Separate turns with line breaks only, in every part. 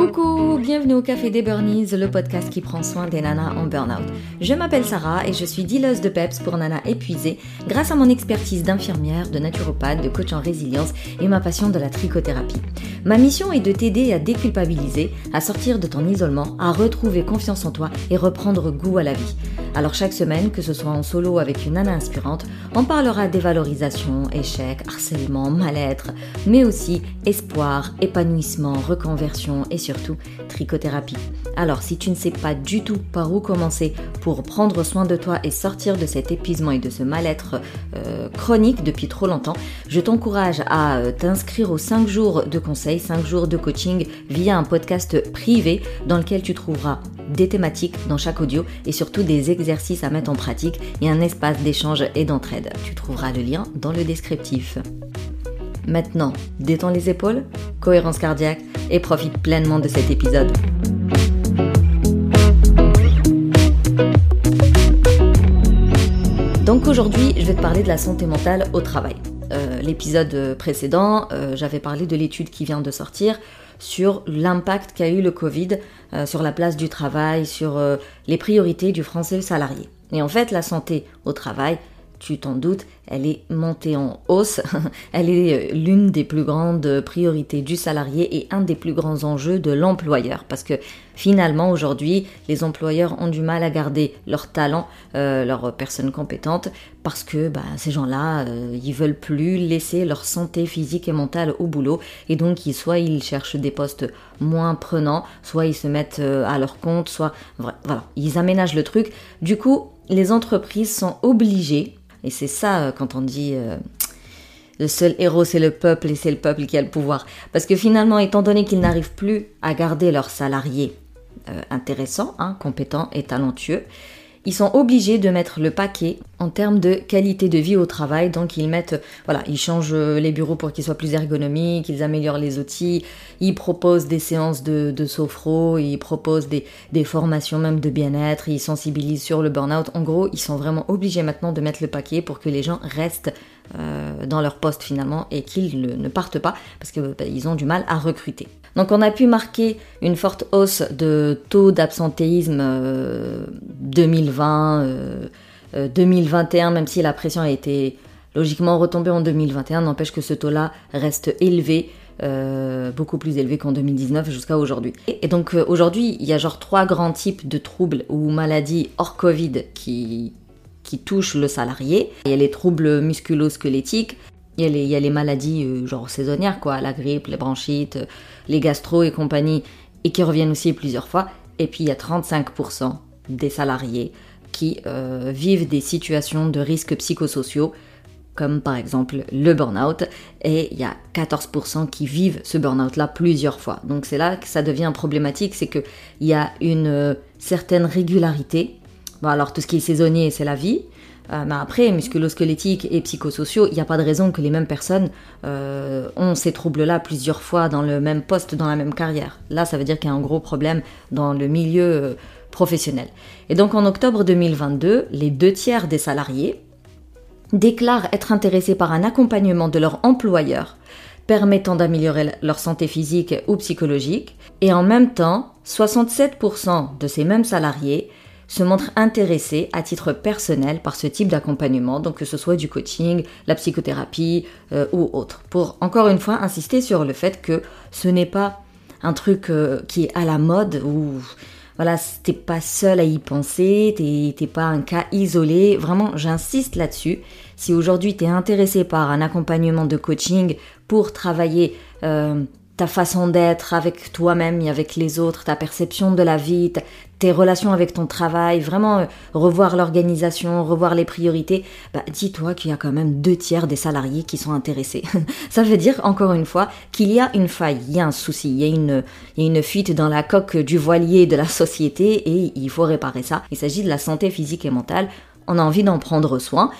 Coucou, bienvenue au Café des Burnies, le podcast qui prend soin des nanas en burn-out. Je m'appelle Sarah et je suis dealeuse de PEPS pour nanas épuisées grâce à mon expertise d'infirmière, de naturopathe, de coach en résilience et ma passion de la trichothérapie. Ma mission est de t'aider à déculpabiliser, à sortir de ton isolement, à retrouver confiance en toi et reprendre goût à la vie. Alors chaque semaine, que ce soit en solo avec une nana inspirante, on parlera dévalorisation, échec, harcèlement, mal-être, mais aussi espoir, épanouissement, reconversion et surtout trichothérapie. Alors si tu ne sais pas du tout par où commencer pour prendre soin de toi et sortir de cet épuisement et de ce mal-être euh, chronique depuis trop longtemps, je t'encourage à euh, t'inscrire aux 5 jours de conseils, 5 jours de coaching via un podcast privé dans lequel tu trouveras des thématiques dans chaque audio et surtout des exercices à mettre en pratique et un espace d'échange et d'entraide. Tu trouveras le lien dans le descriptif. Maintenant, détends les épaules, cohérence cardiaque et profite pleinement de cet épisode. Donc aujourd'hui, je vais te parler de la santé mentale au travail. Euh, l'épisode précédent, euh, j'avais parlé de l'étude qui vient de sortir sur l'impact qu'a eu le Covid euh, sur la place du travail, sur les priorités du français salarié. Et en fait, la santé au travail, tu t'en doutes, elle est montée en hausse. elle est euh, l'une des plus grandes priorités du salarié et un des plus grands enjeux de l'employeur. Parce que finalement, aujourd'hui, les employeurs ont du mal à garder leurs talents, euh, leurs personnes compétentes, parce que bah, ces gens-là, euh, ils veulent plus laisser leur santé physique et mentale au boulot. Et donc, soit ils cherchent des postes moins prenants, soit ils se mettent à leur compte, soit... Voilà, ils aménagent le truc. Du coup, les entreprises sont obligées et c'est ça euh, quand on dit euh, le seul héros c'est le peuple et c'est le peuple qui a le pouvoir. Parce que finalement, étant donné qu'ils n'arrivent plus à garder leurs salariés euh, intéressants, hein, compétents et talentueux, ils sont obligés de mettre le paquet en termes de qualité de vie au travail. Donc ils mettent, voilà, ils changent les bureaux pour qu'ils soient plus ergonomiques, ils améliorent les outils, ils proposent des séances de, sophro, ils proposent des, des formations même de bien-être, ils sensibilisent sur le burn-out. En gros, ils sont vraiment obligés maintenant de mettre le paquet pour que les gens restent euh, dans leur poste finalement et qu'ils ne, partent pas parce qu'ils bah, ont du mal à recruter. Donc on a pu marquer une forte hausse de taux d'absentéisme 2020, euh, 2021, euh, même si la pression a été logiquement retombée en 2021, n'empêche que ce taux-là reste élevé. beaucoup plus élevé qu'en 2019 jusqu'à aujourd'hui. Et, donc aujourd'hui, il y a genre trois grands types de troubles ou maladies hors Covid qui, qui touchent le salarié. Il y a les troubles musculo-squelettiques, il, y a les, maladies euh, genre saisonnières, quoi, la grippe, les bronchites, les gastro et compagnie, et qui reviennent aussi plusieurs fois. Et puis il y a 35% des salariés qui euh, vivent des situations de risques psychosociaux, comme par exemple le burn-out, et il y a 14% qui vivent ce burn-out-là plusieurs fois. Donc c'est là que ça devient problématique, c'est qu'il y a une euh, certaine régularité Bon, alors tout ce qui est saisonnier, c'est la vie. Euh, mais après, musculo-squelettique et psychosociaux, il n'y a pas de raison que les mêmes personnes euh, ont ces troubles-là plusieurs fois dans le même poste, dans la même carrière. Là, ça veut dire qu'il y a un gros problème dans le milieu Et donc en octobre 2022, les deux tiers des salariés déclarent être intéressés par un accompagnement de leur employeur permettant d'améliorer leur santé physique ou psychologique. Et en même temps, 67% de ces mêmes salariés se montrent intéressés à titre personnel par ce type d'accompagnement, donc que ce soit du coaching, la psychothérapie euh, ou autre. Pour encore une fois insister sur le fait que ce n'est pas un truc euh, qui est à la mode ou voilà, t'es pas seul à y penser, t'es pas un cas isolé. Vraiment, j'insiste là-dessus. Si aujourd'hui tu es intéressé par un accompagnement de coaching pour travailler euh, ta façon d'être avec toi-même et avec les autres, ta perception de la vie, tes relations avec ton travail, vraiment euh, revoir l'organisation, revoir les priorités, bah, dis-toi qu'il y a quand même deux tiers des salariés qui sont intéressés. Ça veut dire, encore une fois, qu'il y a une faille, il y a un souci, y a une, il y a une fuite dans la coque du voilier de la société et il faut réparer ça. Il s'agit de la santé physique et mentale. On a envie d'en prendre soin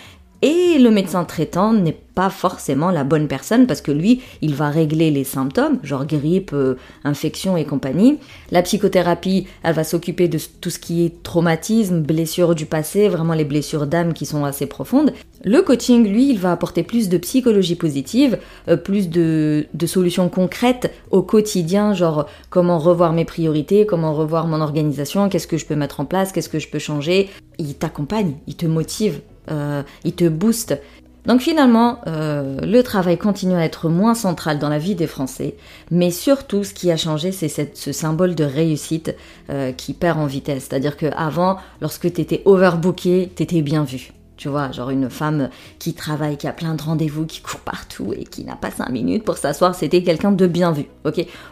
Et le médecin traitant n'est pas forcément la bonne personne parce que lui, il va régler les symptômes, genre grippe, euh, infection et compagnie. La psychothérapie, elle va s'occuper de tout ce qui est traumatisme, blessures du passé, vraiment les blessures d'âme qui sont assez profondes. Le coaching, lui, il va apporter plus de psychologie positive, euh, plus de, de solutions concrètes au quotidien, genre comment revoir mes priorités, comment revoir mon organisation, qu'est-ce que je peux mettre en place, qu'est-ce que je peux changer. Il t'accompagne, il te motive, euh, il te booste. Donc finalement, euh, le travail continue à être moins central dans la vie des Français, mais surtout ce qui a changé, c'est ce symbole de réussite euh, qui perd en vitesse. C'est-à-dire qu'avant, lorsque tu étais overbooké, tu étais bien vu. Tu vois, genre une femme qui travaille, qui a plein de rendez-vous, qui court partout et qui n'a pas cinq minutes pour s'asseoir, c'était quelqu'un de bien vu.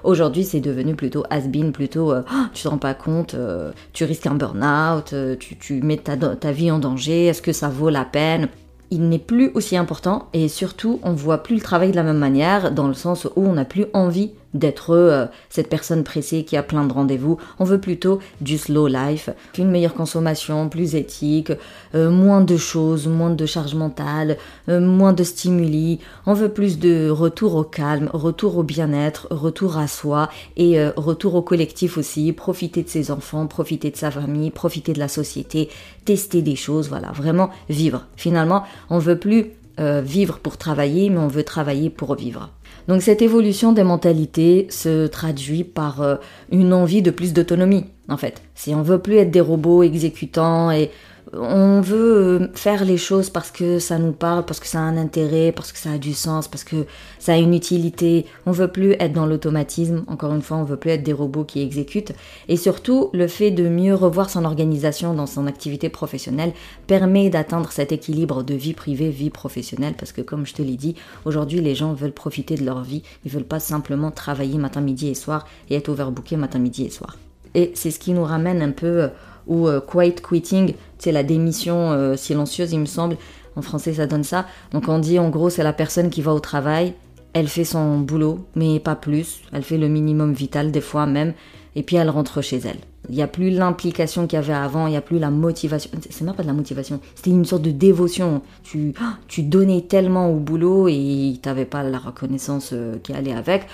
Aujourd'hui c'est devenu plutôt has-been, plutôt euh, oh, tu te rends pas compte, euh, tu risques un burn-out, euh, tu, mets ta, ta vie en danger, est-ce que ça vaut la peine? Il n'est plus aussi important et surtout on voit plus le travail de la même manière dans le sens où on n'a plus envie d'être euh, cette personne pressée qui a plein de rendez-vous. On veut plutôt du slow life, une meilleure consommation, plus éthique, euh, moins de choses, moins de charge mentale, euh, moins de stimuli. On veut plus de retour au calme, retour au bien-être, retour à soi et retour au collectif aussi. Profiter de ses enfants, profiter de sa famille, profiter de la société, tester des choses, voilà, vraiment vivre. Finalement, on veut plus vivre pour travailler, mais on veut travailler pour vivre. Donc cette évolution des mentalités se traduit par euh, une envie de plus d'autonomie, en fait. Si on veut plus être des robots exécutants et on veut euh, faire les choses parce que ça nous parle, parce que ça a un intérêt, parce que ça a du sens, parce que ça a une utilité. On veut plus être dans l'automatisme. Encore une fois, on veut plus être des robots qui exécutent. Et surtout, le fait de mieux revoir son organisation dans son activité professionnelle permet d'atteindre cet équilibre de vie privée, vie professionnelle. Parce que comme je te l'ai dit, aujourd'hui, les gens veulent profiter de leur vie. Ils veulent pas simplement travailler matin, midi et soir et être overbookés matin, midi et soir. Et c'est ce qui nous ramène un peu euh, ou euh, quiet quitting, c'est la démission euh, silencieuse, il me semble. En français, ça donne ça. Donc on dit en gros, c'est la personne qui va au travail, elle fait son boulot, mais pas plus. Elle fait le minimum vital des fois même, et puis elle rentre chez elle. Il n'y a plus l'implication qu'il y avait avant, il n'y a plus la motivation. C'est même pas de la motivation, c'était une sorte de dévotion. Tu, tu donnais tellement au boulot et tu n'avais pas la reconnaissance euh, qui allait avec.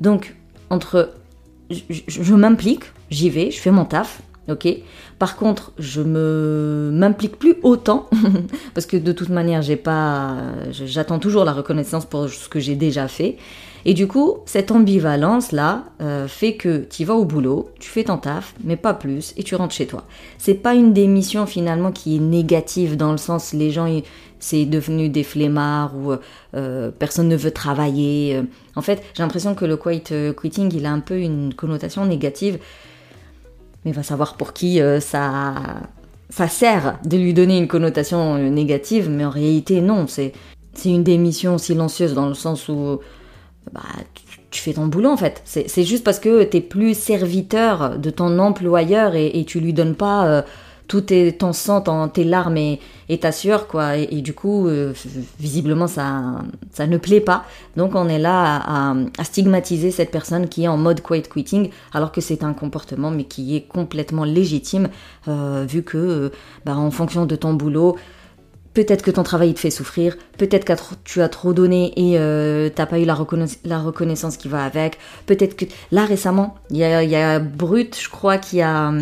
Donc, entre je m'implique, j'y vais, je fais mon taf, ok Par contre, je me m'implique plus autant parce que de toute manière, j'ai pas, j'attends toujours la reconnaissance pour ce que j'ai déjà fait. Et du coup, cette ambivalence là euh, fait que tu vas au boulot, tu fais ton taf, mais pas plus, et tu rentres chez toi. C'est pas une démission finalement qui est négative dans le sens les gens c'est devenu des flemmards ou euh, personne ne veut travailler. En fait, j'ai l'impression que le quiet quitting il a un peu une connotation négative mais va savoir pour qui euh, ça, ça sert de lui donner une connotation euh, négative, mais en réalité non, c'est une démission silencieuse dans le sens où bah, tu, fais ton boulot en fait. C'est juste parce que tu es plus serviteur de ton employeur et, et tu lui donnes pas euh, tout est ton sang, tes larmes et, ta sueur, quoi. Et, du coup, euh, visiblement, ça, ça ne plaît pas. Donc, on est là à, stigmatiser cette personne qui est en mode quiet quitting, alors que c'est un comportement, mais qui est complètement légitime, euh, vu que, euh, bah, en fonction de ton boulot, Peut-être que ton travail te fait souffrir, peut-être que tu as trop donné et t'as pas eu la, reconnaissance qui va avec, peut-être que... Là récemment, il y a Brut, je crois, qui a,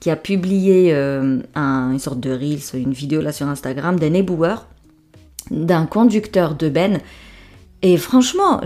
qui a publié euh, une sorte de Reels, une vidéo là sur Instagram d'un éboueur, d'un conducteur de Ben. Et franchement,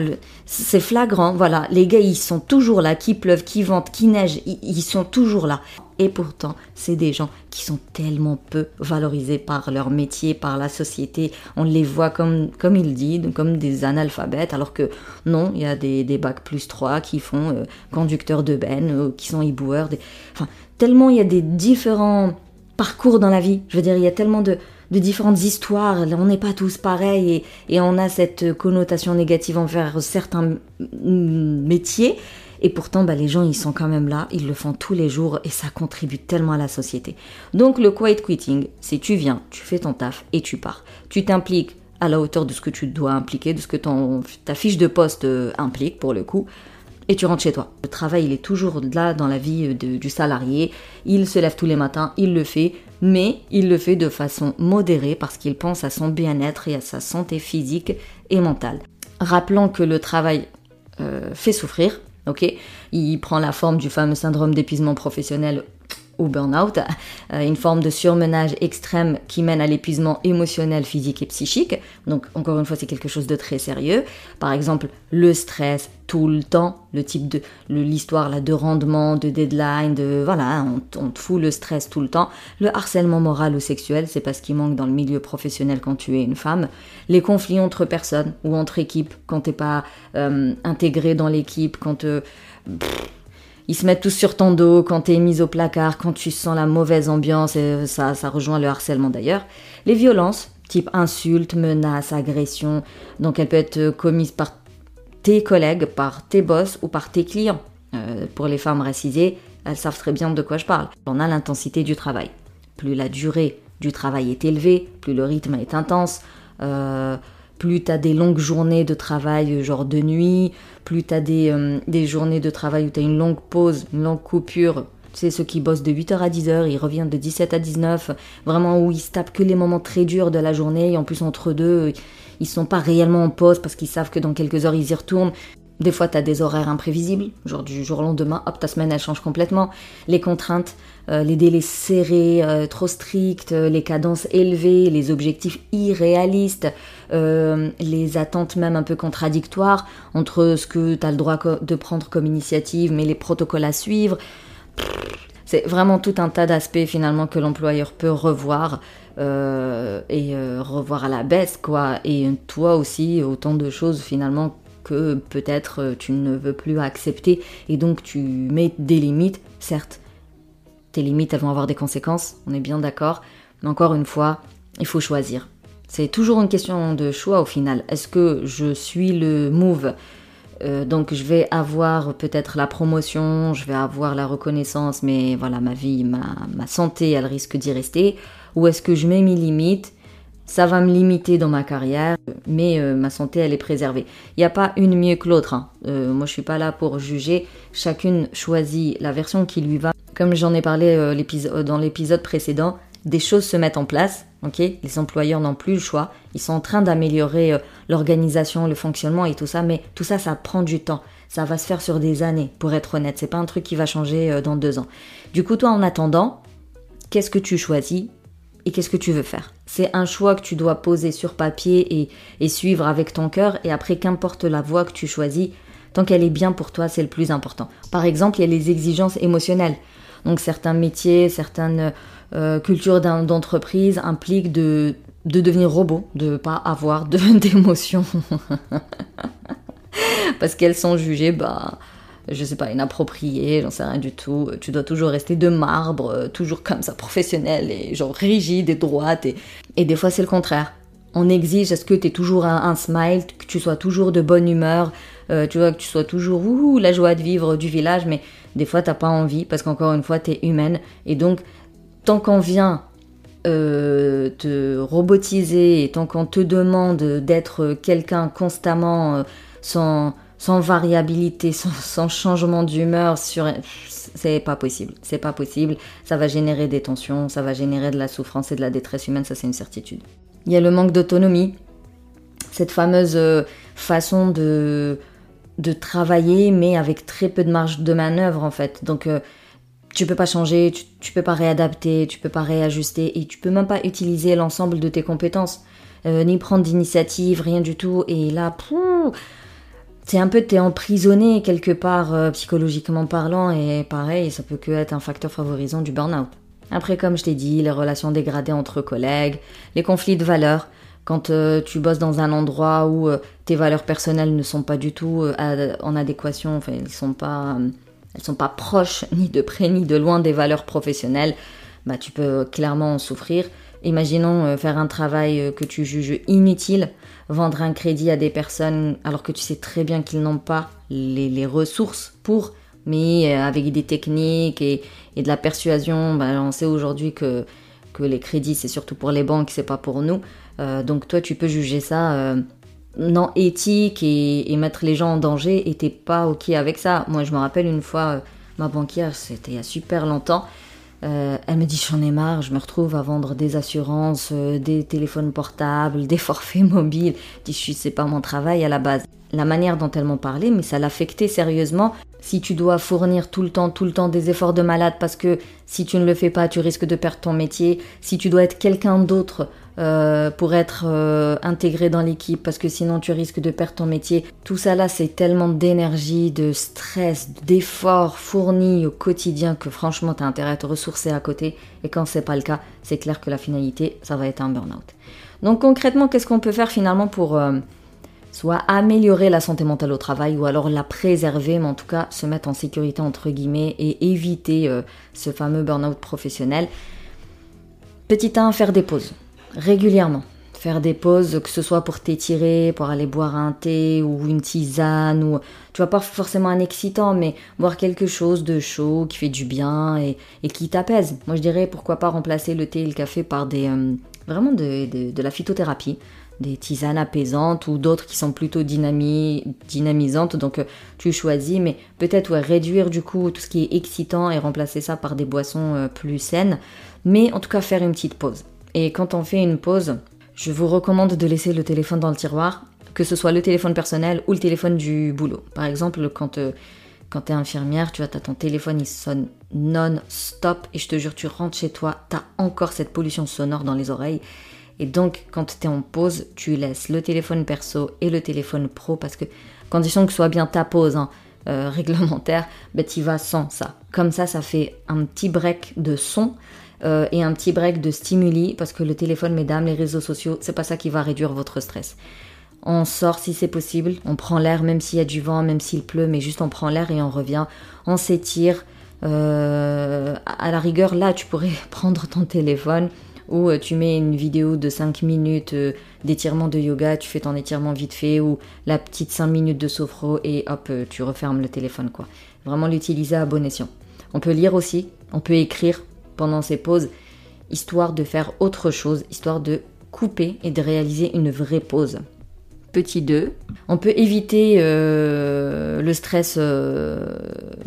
c'est flagrant. Voilà, les gars, ils sont toujours là, qui pleuve, qui vente, qui neige, ils sont toujours là. Et pourtant, c'est des gens qui sont tellement peu valorisés par leur métier, par la société. On les voit comme, comme il dit, comme des analphabètes, alors que non, il y a des, des bacs plus 3 qui font euh, conducteurs de ben, qui sont éboueurs. Des... Enfin, tellement il y a des différents parcours dans la vie. Je veux dire, il y a tellement de, différentes histoires. On n'est pas tous pareils et, on a cette connotation négative envers certains métiers. Et pourtant, bah, les gens, ils sont quand même là, ils le font tous les jours et ça contribue tellement à la société. Donc le quiet quitting, c'est tu viens, tu fais ton taf et tu pars. Tu t'impliques à la hauteur de ce que tu dois impliquer, de ce que ton, ta fiche de poste euh, implique pour le coup et tu rentres chez toi. Le travail, il est toujours là dans la vie euh, du salarié. Il se lève tous les matins, il le fait, mais il le fait de façon modérée parce qu'il pense à son bien-être et à sa santé physique et mentale. Rappelons que le travail euh, fait souffrir, ok? Il prend la forme du fameux syndrome d'épuisement professionnel ou burn-out, euh, une forme de surmenage extrême qui mène à l'épuisement émotionnel, physique et psychique. Donc encore une fois, c'est quelque chose de très sérieux. Par exemple, le stress tout le temps, le type de l'histoire là de rendement, de deadline, de voilà, on, on, te fout le stress tout le temps. Le harcèlement moral ou sexuel, c'est pas ce qui manque dans le milieu professionnel quand tu es une femme. Les conflits entre personnes ou entre équipes quand t'es pas euh, intégré dans l'équipe, quand euh, ils se mettent tous sur ton dos quand t'es mise au placard, quand tu sens la mauvaise ambiance, et ça, ça rejoint le harcèlement d'ailleurs. Les violences, type insultes, menaces, agressions, donc elles peuvent être commises par tes collègues, par tes boss ou par tes clients. Euh, pour les femmes racisées, elles savent très bien de quoi je parle. On a l'intensité du travail. Plus la durée du travail est élevée, plus le rythme est intense, euh, plus tu as des longues journées de travail, genre de nuit, plus tu as des, euh, des, journées de travail où tu as une longue pause, une longue coupure. Tu sais, ceux qui bossent de 8h à 10h, ils reviennent de 17 à 19, vraiment où ils se tapent que les moments très durs de la journée, et en plus entre deux, ils sont pas réellement en pause parce qu'ils savent que dans quelques heures ils y retournent. Des fois, tu as des horaires imprévisibles, genre du jour au lendemain, hop, ta semaine elle change complètement. Les contraintes, euh, les délais serrés, euh, trop stricts, euh, les cadences élevées, les objectifs irréalistes, les attentes même un peu contradictoires entre ce que tu as le droit de prendre comme initiative, mais les protocoles à suivre. C'est vraiment tout un tas d'aspects finalement que l'employeur peut revoir et revoir à la baisse, quoi. Et toi aussi, autant de choses finalement que peut-être euh, tu ne veux plus accepter et donc tu mets des limites, certes. Tes limites, elles vont avoir des conséquences, on est bien d'accord, mais encore une fois, il faut choisir. C'est toujours une question de choix au final. Est-ce que je suis le move euh, donc je vais avoir peut-être la promotion, je vais avoir la reconnaissance, mais voilà, ma vie, ma, ma santé, elle risque d'y rester. Ou est-ce que je mets mes limites? Ça va me limiter dans ma carrière, mais euh, ma santé, elle est préservée. Il n'y a pas une mieux que l'autre. Hein. Euh, moi, je suis pas là pour juger. Chacune choisit la version qui lui va. Comme j'en ai parlé euh, dans l'épisode précédent, des choses se mettent en place. Ok, les employeurs n'ont plus le choix. Ils sont en train d'améliorer l'organisation, le fonctionnement et tout ça, mais tout ça, ça prend du temps. Ça va se faire sur des années, pour être honnête. C'est pas un truc qui va changer dans deux ans. Du coup, toi, en attendant, qu'est-ce que tu choisis et qu'est-ce que tu veux faire? C'est un choix que tu dois poser sur papier et, suivre avec ton cœur et après qu'importe la voie que tu choisis, tant qu'elle est bien pour toi, c'est le plus important. Par exemple, il y a les exigences émotionnelles. Donc certains métiers, certaines euh, cultures d'entreprise impliquent de, de devenir robot, de pas avoir d'émotions. Parce qu'elles sont jugées, bah, je sais pas, inapproprié, j'en sais rien du tout. Tu dois toujours rester de marbre, euh, toujours comme ça, professionnel et genre rigide et droite. Et, et des fois, c'est le contraire. On exige à ce que tu aies toujours un, smile, que tu sois toujours de bonne humeur, euh, tu vois, que tu sois toujours ouh, la joie de vivre du village, mais des fois, t'as pas envie parce qu'encore une fois, tu es humaine. Et donc, tant qu'on vient euh, te robotiser et tant qu'on te demande d'être quelqu'un constamment sans sans variabilité, sans, changement d'humeur, sur... c'est pas possible. C'est pas possible. Ça va générer des tensions, ça va générer de la souffrance et de la détresse humaine, ça c'est une certitude. Il y a le manque d'autonomie, cette fameuse euh, façon de, de travailler, mais avec très peu de marge de manœuvre en fait. Donc euh, tu peux pas changer, tu, peux pas réadapter, tu peux pas réajuster et tu peux même pas utiliser l'ensemble de tes compétences, euh, ni prendre d'initiative, rien du tout. Et là, c'est un peu t'es emprisonné quelque part euh, psychologiquement parlant et pareil ça peut que être un facteur favorisant du burn-out. Après comme je t'ai dit, les relations dégradées entre collègues, les conflits de valeurs, quand euh, tu bosses dans un endroit où euh, tes valeurs personnelles ne sont pas du tout en adéquation, enfin elles sont pas sont pas proches ni de près ni de loin des valeurs professionnelles, bah tu peux clairement en souffrir. Imaginons faire un travail que tu juges inutile vendre un crédit à des personnes alors que tu sais très bien qu'ils n'ont pas les, ressources pour, mais euh, avec des techniques et, de la persuasion, ben, on sait aujourd'hui que, que les crédits c'est surtout pour les banques, c'est pas pour nous. Euh, donc toi tu peux juger ça euh, non éthique et, mettre les gens en danger était pas ok avec ça. Moi, je me rappelle une fois, euh, ma banquière, c'était il y a super longtemps, elle me dit j'en ai marre, je me retrouve à vendre des assurances, des téléphones portables, des forfaits mobiles. Je dis c'est pas mon travail à la base. La manière dont elle m'en parlait, mais ça l'affectait sérieusement. Si tu dois fournir tout le temps, tout le temps des efforts de malade parce que si tu ne le fais pas, tu risques de perdre ton métier. Si tu dois être quelqu'un d'autre euh, pour être euh, intégré dans l'équipe parce que sinon tu risques de perdre ton métier. Tout ça là, c'est tellement d'énergie, de stress, d'efforts fournis au quotidien que franchement, tu as intérêt à te ressourcer à côté. Et quand c'est pas le cas, c'est clair que la finalité, ça va être un burn-out. Donc concrètement, qu'est-ce qu'on peut faire finalement pour euh, soit améliorer la santé mentale au travail ou alors la préserver, mais en tout cas se mettre en sécurité entre guillemets et éviter ce fameux burn-out professionnel? Petit 1, faire des pauses régulièrement. Faire des pauses, que ce soit pour t'étirer, pour aller boire un thé ou une tisane, ou tu vois pas forcément un excitant, mais boire quelque chose de chaud qui fait du bien et, qui t'apaise. Moi je dirais pourquoi pas remplacer le thé et le café par des euh, vraiment de, la phytothérapie, des tisanes apaisantes ou d'autres qui sont plutôt dynamisantes. Donc euh, tu choisis, mais peut-être réduire du coup tout ce qui est excitant et remplacer ça par des boissons euh, plus saines. Mais en tout cas faire une petite pause. Et quand on fait une pause, je vous recommande de laisser le téléphone dans le tiroir, que ce soit le téléphone personnel ou le téléphone du boulot. Par exemple, quand, euh, quand tu es infirmière, tu vois, as ton téléphone, il sonne non-stop et je te jure, tu rentres chez toi, tu as encore cette pollution sonore dans les oreilles. Et donc, quand tu es en pause, tu laisses le téléphone perso et le téléphone pro parce que, condition que ce soit bien ta pause hein, euh, réglementaire, ben, tu vas sans ça. Comme ça, ça fait un petit break de son euh, et un petit break de stimuli parce que le téléphone, mesdames, les réseaux sociaux, c'est pas ça qui va réduire votre stress. On sort si c'est possible, on prend l'air même s'il y a du vent, même s'il pleut, mais juste on prend l'air et on revient, on s'étire. Euh, à la rigueur, là, tu pourrais prendre ton téléphone ou euh, tu mets une vidéo de 5 minutes d'étirement de yoga, tu fais ton étirement vite fait ou la petite 5 minutes de sophro et hop, tu refermes le téléphone quoi. Vraiment l'utiliser à bon escient. On peut lire aussi, on peut écrire, pendant ces pauses, histoire de faire autre chose, histoire de couper et de réaliser une vraie pause. Petit 2, on peut éviter euh, le stress euh,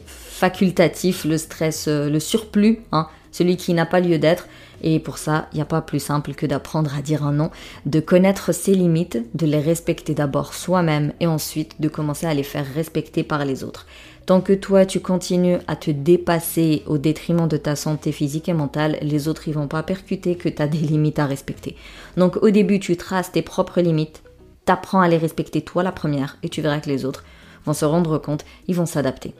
facultatif, le stress, euh, le surplus, hein, celui qui n'a pas lieu d'être. Et pour ça, il n'y a pas plus simple que d'apprendre à dire un non, de connaître ses limites, de les respecter d'abord soi-même et ensuite de commencer à les faire respecter par les autres. Tant que toi, tu continues à te dépasser au détriment de ta santé physique et mentale, les autres, ils vont pas percuter que tu as des limites à respecter. Donc au début, tu traces tes propres limites, t'apprends à les respecter toi la première, et tu verras que les autres vont se rendre compte, ils vont s'adapter.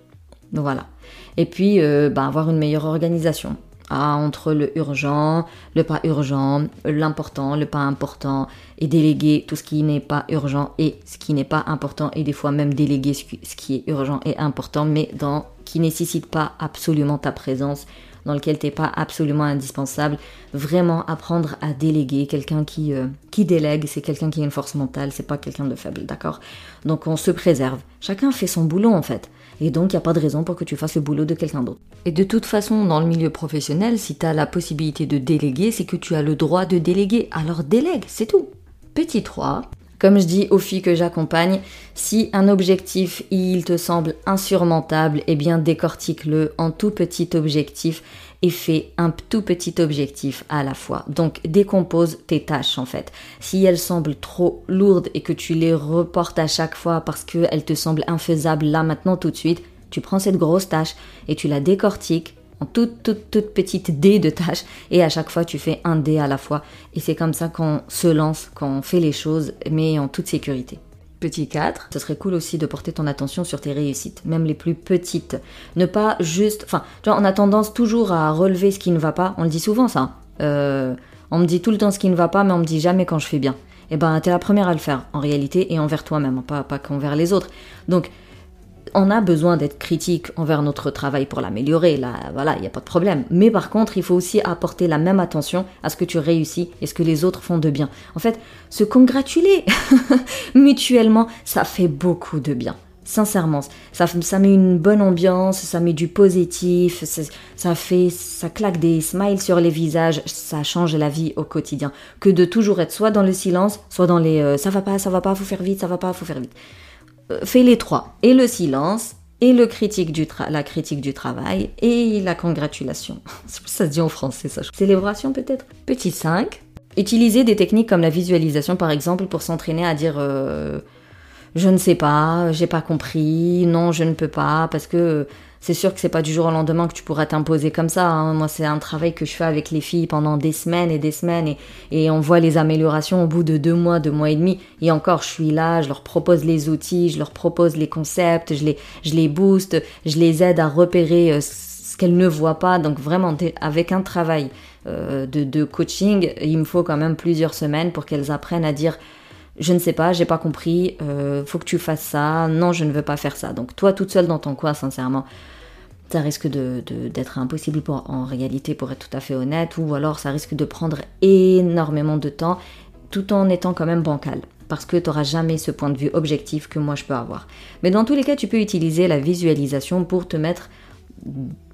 Voilà. Et puis, euh, bah, avoir une meilleure organisation. Entre le urgent, le pas urgent, l'important, le pas important, et déléguer tout ce qui n'est pas urgent et ce qui n'est pas important, et des fois même déléguer ce qui est urgent et important, mais dans qui nécessite pas absolument ta présence, dans lequel t'es pas absolument indispensable. Vraiment apprendre à déléguer. Quelqu'un qui, euh, qui délègue, c'est quelqu'un qui a une force mentale, c'est pas quelqu'un de faible, d'accord? Donc on se préserve. Chacun fait son boulot en fait. Et donc, il n'y a pas de raison pour que tu fasses le boulot de quelqu'un d'autre. Et de toute façon, dans le milieu professionnel, si tu as la possibilité de déléguer, c'est que tu as le droit de déléguer. Alors délègue, c'est tout. Petit 3. Comme je dis aux filles que j'accompagne, si un objectif il te semble insurmontable, eh bien décortique-le en tout petit objectif et fais un tout petit objectif à la fois. Donc décompose tes tâches en fait. Si elles semblent trop lourdes et que tu les reportes à chaque fois parce qu'elles te semblent infaisables là maintenant tout de suite, tu prends cette grosse tâche et tu la décortiques en toute, toute, toute petite dé de tâches et à chaque fois tu fais un dé à la fois. Et c'est comme ça qu'on se lance, qu'on fait les choses, mais en toute sécurité. Petit 4, ce serait cool aussi de porter ton attention sur tes réussites, même les plus petites. Ne pas juste... Enfin, tu vois, on a tendance toujours à relever ce qui ne va pas. On le dit souvent, ça. Euh, on me dit tout le temps ce qui ne va pas, mais on me dit jamais quand je fais bien. Eh ben, t'es la première à le faire, en réalité, et envers toi-même, pas, pas qu'envers les autres. Donc, on a besoin d'être critique envers notre travail pour l'améliorer, là, voilà, il n'y a pas de problème. Mais par contre, il faut aussi apporter la même attention à ce que tu réussis et ce que les autres font de bien. En fait, se congratuler mutuellement, ça fait beaucoup de bien. Sincèrement, ça, ça met une bonne ambiance, ça met du positif, ça, fait, ça claque des smiles sur les visages, ça change la vie au quotidien. Que de toujours être soit dans le silence, soit dans les euh, ça va pas, ça va pas, faut faire vite, ça va pas, faut faire vite. Euh, fais les trois. Et le silence, et critique du la critique du travail, et la congratulation. ça se dit en français, ça. Célébration peut-être? Petit 5. Utiliser des techniques comme la visualisation par exemple pour s'entraîner à dire euh, je ne sais pas, j'ai pas compris, non, je ne peux pas, parce que c'est sûr que c'est pas du jour au lendemain que tu pourras t'imposer comme ça. Hein. Moi, c'est un travail que je fais avec les filles pendant des semaines et des semaines, et, on voit les améliorations au bout de deux mois, deux mois et demi. Et encore, je suis là, je leur propose les outils, je leur propose les concepts, je les, je les booste, je les aide à repérer euh, ce qu'elles ne voient pas. Donc vraiment, avec un travail euh, de, de coaching, il me faut quand même plusieurs semaines pour qu'elles apprennent à dire je ne sais pas, j'ai pas compris, euh, faut que tu fasses ça, non, je ne veux pas faire ça. Donc toi, toute seule dans ton coin, sincèrement, ça risque d'être impossible en réalité, pour être tout à fait honnête, ou alors ça risque de prendre énormément de temps, tout en étant quand même bancal. Parce que tu n'auras jamais ce point de vue objectif que moi je peux avoir. Mais dans tous les cas, tu peux utiliser la visualisation pour te mettre.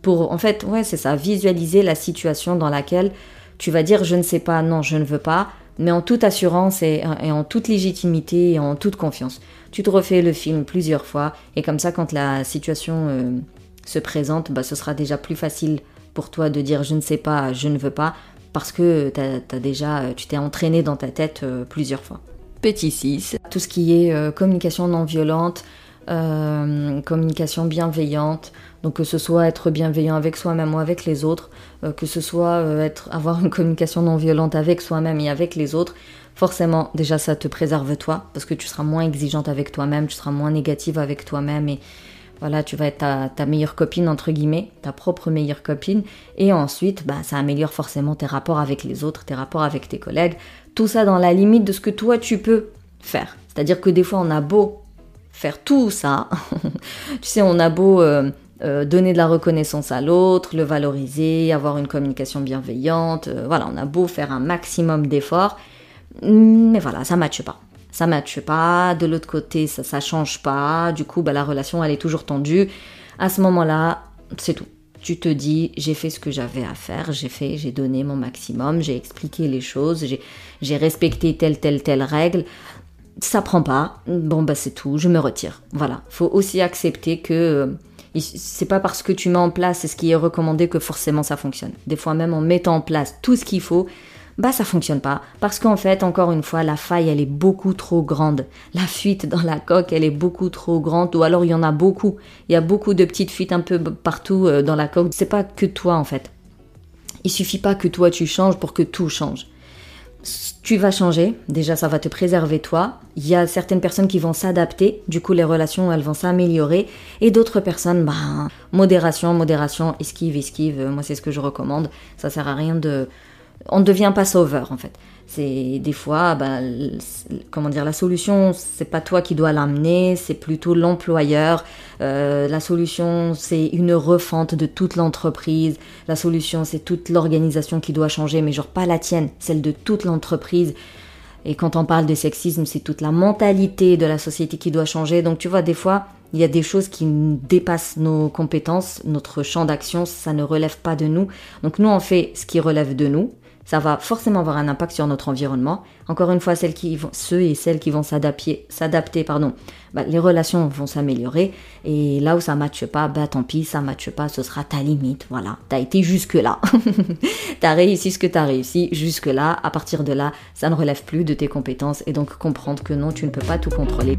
Pour, en fait, ouais, c'est ça, visualiser la situation dans laquelle tu vas dire je ne sais pas, non, je ne veux pas, mais en toute assurance et, en toute légitimité et en toute confiance. Tu te refais le film plusieurs fois et comme ça, quand la situation euh, se présente, bah, ce sera déjà plus facile pour toi de dire je ne sais pas, je ne veux pas, parce que as, déjà, euh, tu t'es entraîné dans ta tête euh, plusieurs fois. Petit 6, tout ce qui est communication non violente, communication bienveillante, donc que ce soit être bienveillant avec soi-même ou avec les autres, euh, que ce soit euh, avoir une communication non violente avec soi-même et avec les autres, forcément déjà ça te préserve toi, parce que tu seras moins exigeante avec toi-même, tu seras moins négative avec toi-même et voilà, tu vas être ta, meilleure copine entre guillemets, ta propre meilleure copine, et ensuite bah, ça améliore forcément tes rapports avec les autres, tes rapports avec tes collègues, tout ça dans la limite de ce que toi tu peux faire. C'est-à-dire que des fois on a beau faire tout ça, tu sais, on a beau... Euh, euh, donner de la reconnaissance à l'autre, le valoriser, avoir une communication bienveillante. Euh, voilà, on a beau faire un maximum d'efforts, mais voilà, ça matche pas. Ça matche pas. De l'autre côté, ça, ça change pas. Du coup, bah, la relation, elle est toujours tendue. À ce moment-là, c'est tout. Tu te dis, j'ai fait ce que j'avais à faire, j'ai fait, j'ai donné mon maximum, j'ai expliqué les choses, j'ai respecté telle, telle, telle règle ça prend pas, bon bah c'est tout, je me retire. Voilà, faut aussi accepter que euh, c'est pas parce que tu mets en place ce qui est recommandé que forcément ça fonctionne. Des fois même en mettant en place tout ce qu'il faut, bah ça fonctionne pas. Parce qu'en fait, encore une fois, la faille elle est beaucoup trop grande. La fuite dans la coque elle est beaucoup trop grande. Ou alors il y en a beaucoup. Il y a beaucoup de petites fuites un peu partout euh, dans la coque. C'est pas que toi en fait. Il suffit pas que toi tu changes pour que tout change tu vas changer, déjà ça va te préserver toi. Il y a certaines personnes qui vont s'adapter, du coup les relations elles vont s'améliorer. Et d'autres personnes, bah, modération, modération, esquive, esquive, moi c'est ce que je recommande. Ça sert à rien de... On ne devient pas sauveur en fait. C'est des fois, bah, comment dire, la solution, c'est pas toi qui dois l'amener, c'est plutôt l'employeur. Euh, la solution, c'est une refente de toute l'entreprise. La solution, c'est toute l'organisation qui doit changer, mais genre pas la tienne, celle de toute l'entreprise. Et quand on parle de sexisme, c'est toute la mentalité de la société qui doit changer. Donc tu vois, des fois, il y a des choses qui dépassent nos compétences, notre champ d'action, ça ne relève pas de nous. Donc nous, on fait ce qui relève de nous, ça va forcément avoir un impact sur notre environnement. Encore une fois, ceux et celles qui vont s'adapter, bah, les relations vont s'améliorer. Et là où ça matche pas, bah tant pis, ça matche pas, ce sera ta limite. Voilà, t'as été jusque là, t'as réussi ce que t'as réussi jusque là. À partir de là, ça ne relève plus de tes compétences et donc comprendre que non, tu ne peux pas tout contrôler.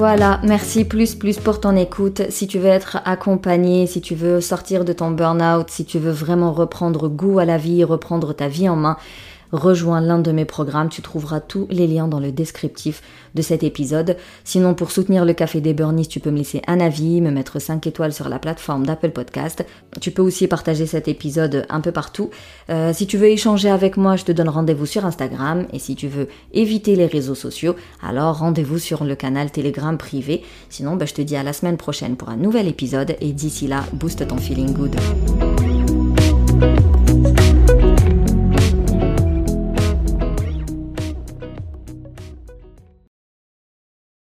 Voilà, merci plus plus pour ton écoute. Si tu veux être accompagné, si tu veux sortir de ton burn-out, si tu veux vraiment reprendre goût à la vie, reprendre ta vie en main, rejoins l'un de mes programmes. Tu trouveras tous les liens dans le descriptif de cet épisode. Sinon, pour soutenir le Café des Burnies, tu peux me laisser un avis, me mettre 5 étoiles sur la plateforme d'Apple Podcast. Tu peux aussi partager cet épisode un peu partout. Euh, si tu veux échanger avec moi, je te donne rendez-vous sur Instagram. Et si tu veux éviter les réseaux sociaux, alors rendez-vous sur le canal Telegram privé. Sinon, bah, je te dis à la semaine prochaine pour un nouvel épisode. Et d'ici là, booste ton feeling good.